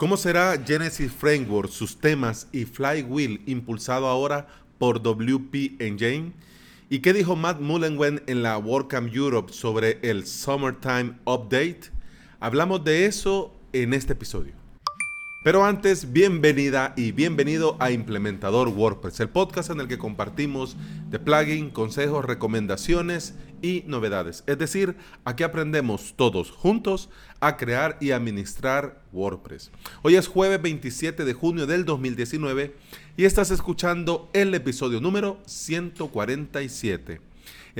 ¿Cómo será Genesis Framework, sus temas y Flywheel impulsado ahora por WP Engine? ¿Y qué dijo Matt Mullenweg en la WordCamp Europe sobre el Summertime Update? Hablamos de eso en este episodio. Pero antes, bienvenida y bienvenido a Implementador WordPress, el podcast en el que compartimos de plugin, consejos, recomendaciones y novedades. Es decir, aquí aprendemos todos juntos a crear y administrar WordPress. Hoy es jueves 27 de junio del 2019 y estás escuchando el episodio número 147.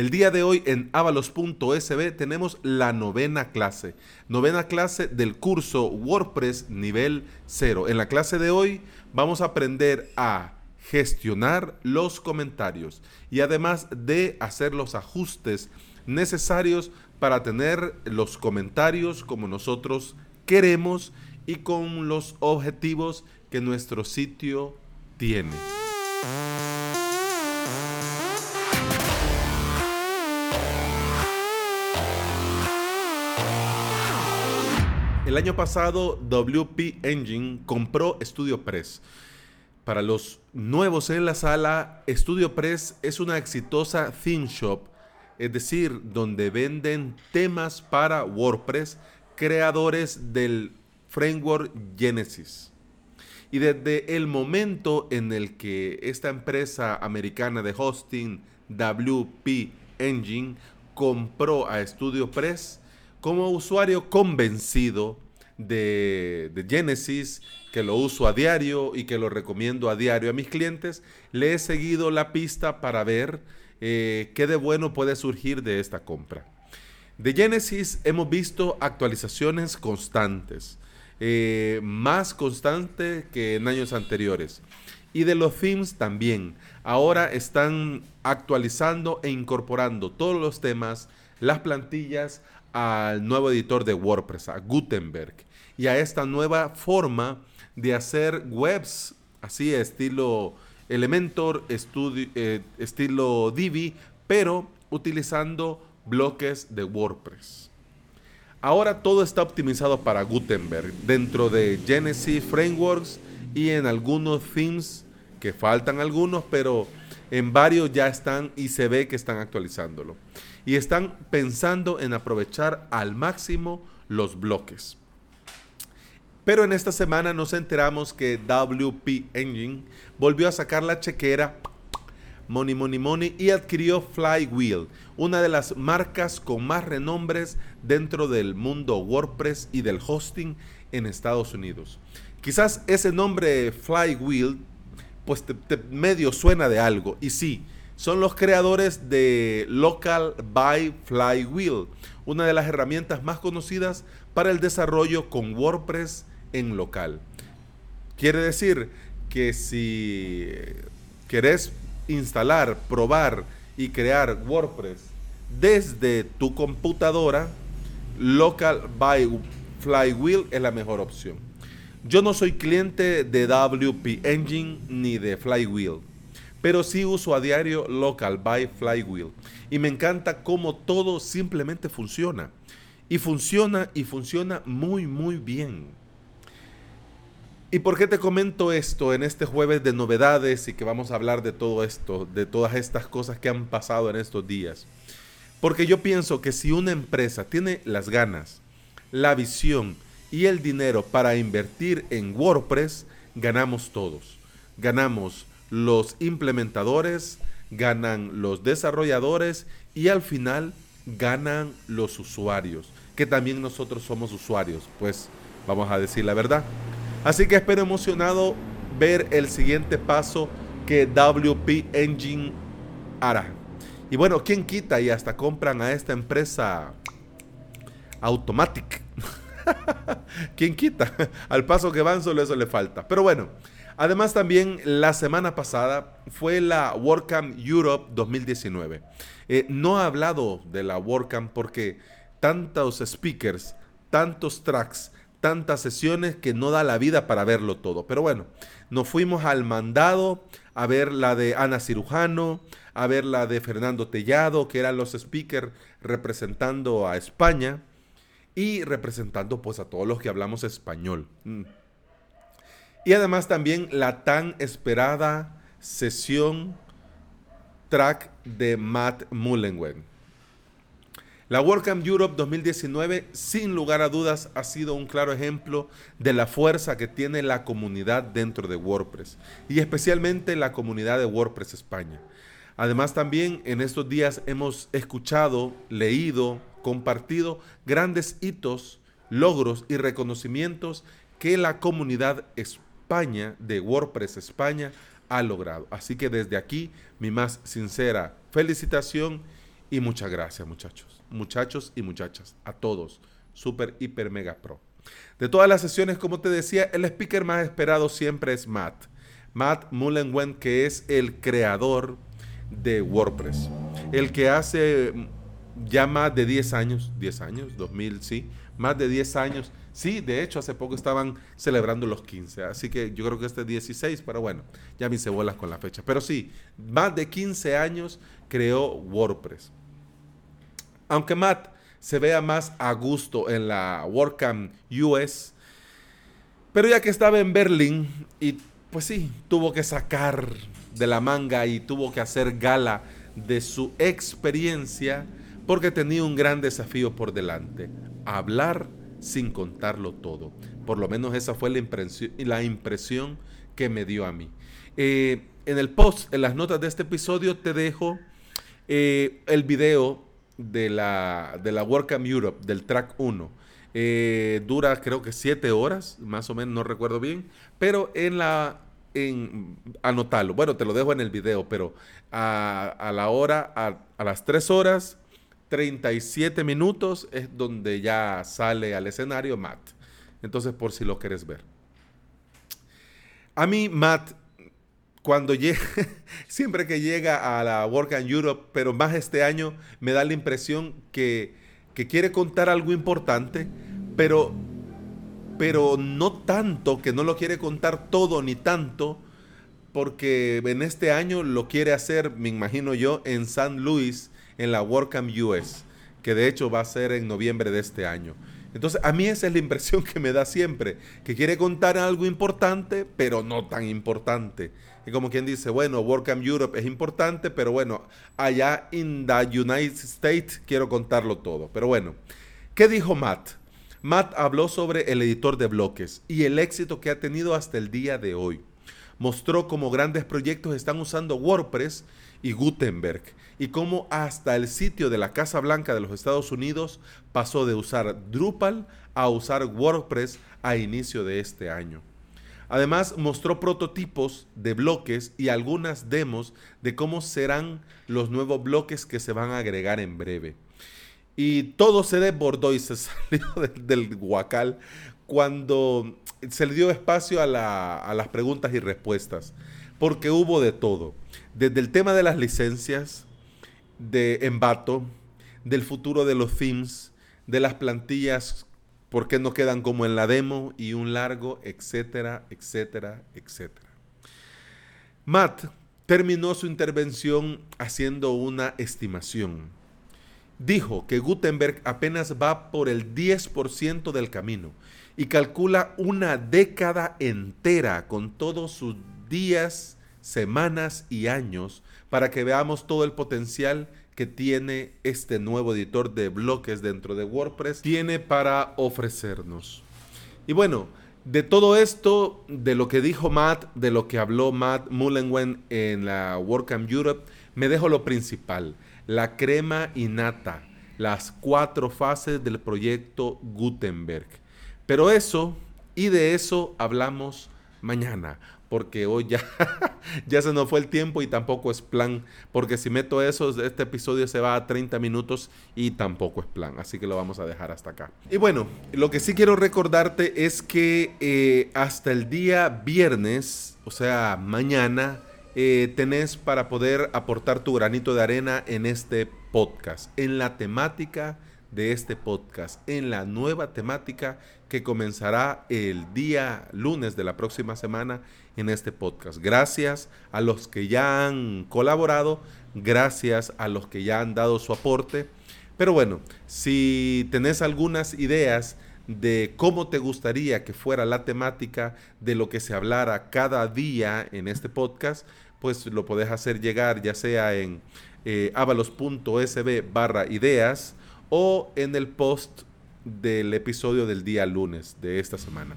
El día de hoy en avalos.sb tenemos la novena clase, novena clase del curso WordPress nivel 0. En la clase de hoy vamos a aprender a gestionar los comentarios y además de hacer los ajustes necesarios para tener los comentarios como nosotros queremos y con los objetivos que nuestro sitio tiene. El año pasado WP Engine compró StudioPress. Para los nuevos en la sala, StudioPress es una exitosa theme shop, es decir, donde venden temas para WordPress creadores del framework Genesis. Y desde el momento en el que esta empresa americana de hosting WP Engine compró a StudioPress, como usuario convencido de, Genesis, que lo uso a diario y que lo recomiendo a diario a mis clientes, le he seguido la pista para ver eh, qué de bueno puede surgir de esta compra. De Genesis hemos visto actualizaciones constantes, eh, más constantes que en años anteriores. Y de los themes también. Ahora están actualizando e incorporando todos los temas, las plantillas al nuevo editor de WordPress, a Gutenberg, y a esta nueva forma de hacer webs, así estilo Elementor, eh, estilo Divi, pero utilizando bloques de WordPress. Ahora todo está optimizado para Gutenberg dentro de Genesis Frameworks y en algunos themes que faltan algunos, pero en varios ya están y se ve que están actualizándolo y están pensando en aprovechar al máximo los bloques. Pero en esta semana nos enteramos que WP Engine volvió a sacar la chequera Money Money Money y adquirió Flywheel, una de las marcas con más renombres dentro del mundo WordPress y del hosting en Estados Unidos. Quizás ese nombre Flywheel pues medio suena de algo y sí, son los creadores de Local by Flywheel, una de las herramientas más conocidas para el desarrollo con WordPress en local. Quiere decir que si querés instalar, probar y crear WordPress desde tu computadora, Local by Flywheel es la mejor opción. Yo no soy cliente de WP Engine ni de Flywheel pero sí uso a diario Local by Flywheel. Y me encanta cómo todo simplemente funciona. Y funciona y funciona muy, muy bien. ¿Y por qué te comento esto en este jueves de novedades y que vamos a hablar de todo esto, de todas estas cosas que han pasado en estos días? Porque yo pienso que si una empresa tiene las ganas, la visión y el dinero para invertir en WordPress, ganamos todos. Ganamos los implementadores, ganan los desarrolladores y al final ganan los usuarios, que también nosotros somos usuarios, pues vamos a decir la verdad. Así que espero emocionado ver el siguiente paso que WP Engine hará. Y bueno, ¿quién quita y hasta compran a esta empresa Automatic? ¿Quién quita? Al paso que van solo eso le falta. Pero bueno, Además, también la semana pasada fue la WordCamp Europe 2019. Eh, no he hablado de la WordCamp porque tantos speakers, tantos tracks, tantas sesiones que no da la vida para verlo todo. Pero bueno, nos fuimos al mandado a ver la de Ana Cirujano, a ver la de Fernando Tellado, que eran los speakers representando a España y representando pues a todos los que hablamos español. Mm. Y además también la tan esperada sesión track de Matt Mullenweg. La WordCamp Europe 2019, sin lugar a dudas, ha sido un claro ejemplo de la fuerza que tiene la comunidad dentro de WordPress y especialmente la comunidad de WordPress España. Además, también en estos días hemos escuchado, leído, compartido grandes hitos, logros y reconocimientos que la comunidad España de WordPress España ha logrado. Así que desde aquí, mi más sincera felicitación y muchas gracias, muchachos muchachos y muchachas, a todos, super, hiper, mega pro. De todas las sesiones, como te decía, el speaker más esperado siempre es Matt. Matt Mullenweg, que es el creador de WordPress. El que hace ya más de 10 años, 10 años, 2000, sí, más de 10 años. Sí, de hecho, hace poco estaban celebrando los 15, así que yo creo que este es 16, pero bueno, ya me hice con la fecha. Pero sí, más de 15 años creó WordPress. Aunque Matt se vea más a gusto en la WordCamp US, pero ya que estaba en Berlín y pues sí, tuvo que sacar de la manga y tuvo que hacer gala de su experiencia porque tenía un gran desafío por delante, hablar sin contarlo todo. Por lo menos esa fue la impresión, la impresión que me dio a mí. Eh, en el post, en las notas de este episodio, te dejo eh, el video de la, de la Europe, del track 1. Eh, dura creo que 7 horas, más o menos, no recuerdo bien, pero en la... En, anotarlo, bueno, te lo dejo en el video, pero a, la hora, a, a las 3 horas, 37 minutos es donde ya sale al escenario Matt. Entonces, por si lo quieres ver. A mí, Matt, cuando llega, siempre que llega a la Work and Europe, pero más este año, me da la impresión que, que quiere contar algo importante, pero, pero no tanto, que no lo quiere contar todo ni tanto, porque en este año lo quiere hacer, me imagino yo, en San Luis, en la WordCamp US, que de hecho va a ser en noviembre de este año. Entonces, a mí esa es la impresión que me da siempre, que quiere contar algo importante, pero no tan importante. Y como quien dice, bueno, WordCamp Europe es importante, pero bueno, allá en the United States quiero contarlo todo. Pero bueno, ¿qué dijo Matt? Matt habló sobre el editor de bloques y el éxito que ha tenido hasta el día de hoy. Mostró cómo grandes proyectos están usando WordPress y Gutenberg y cómo hasta el sitio de la Casa Blanca de los Estados Unidos pasó de usar Drupal a usar WordPress a inicio de este año. Además, mostró prototipos de bloques y algunas demos de cómo serán los nuevos bloques que se van a agregar en breve. Y todo se desbordó y se salió del, guacal cuando se le dio espacio a, las preguntas y respuestas, porque hubo de todo, desde el tema de las licencias, de Envato, del futuro de los themes, de las plantillas por qué no quedan como en la demo y un largo, etcétera, etcétera, etcétera. Matt terminó su intervención haciendo una estimación. Dijo que Gutenberg apenas va por el 10% del camino y calcula una década entera con todos sus días, semanas y años para que veamos todo el potencial que tiene este nuevo editor de bloques dentro de WordPress tiene para ofrecernos. Y bueno, de todo esto, de lo que dijo Matt, de lo que habló Matt Mullenweg en la WordCamp Europe, me dejo lo principal, la crema y nata, las cuatro fases del proyecto Gutenberg. Pero eso, y de eso hablamos mañana porque hoy ya, ya se nos fue el tiempo y tampoco es plan, porque si meto eso, este episodio se va a 30 minutos y tampoco es plan, así que lo vamos a dejar hasta acá. Y bueno, lo que sí quiero recordarte es que eh, hasta el día viernes, o sea, mañana, eh, tenés para poder aportar tu granito de arena en este podcast, en la temática de este podcast, en la nueva temática que comenzará el día lunes de la próxima semana en este podcast. Gracias a los que ya han colaborado, gracias a los que ya han dado su aporte. Pero bueno, si tenés algunas ideas de cómo te gustaría que fuera la temática de lo que se hablara cada día en este podcast, pues lo podés hacer llegar ya sea en eh, avalos.sb barra ideas o en el post del episodio del día lunes de esta semana.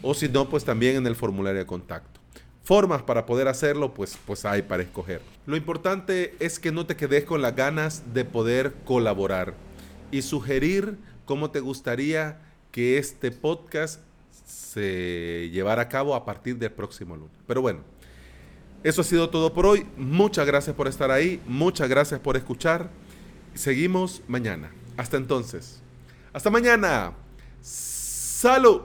O si no, pues también en el formulario de contacto. Formas para poder hacerlo, pues, pues hay para escoger. Lo importante es que no te quedes con las ganas de poder colaborar y sugerir cómo te gustaría que este podcast se llevara a cabo a partir del próximo lunes. Pero bueno, eso ha sido todo por hoy. Muchas gracias por estar ahí. Muchas gracias por escuchar. Seguimos mañana. Hasta entonces. Hasta mañana. Salud.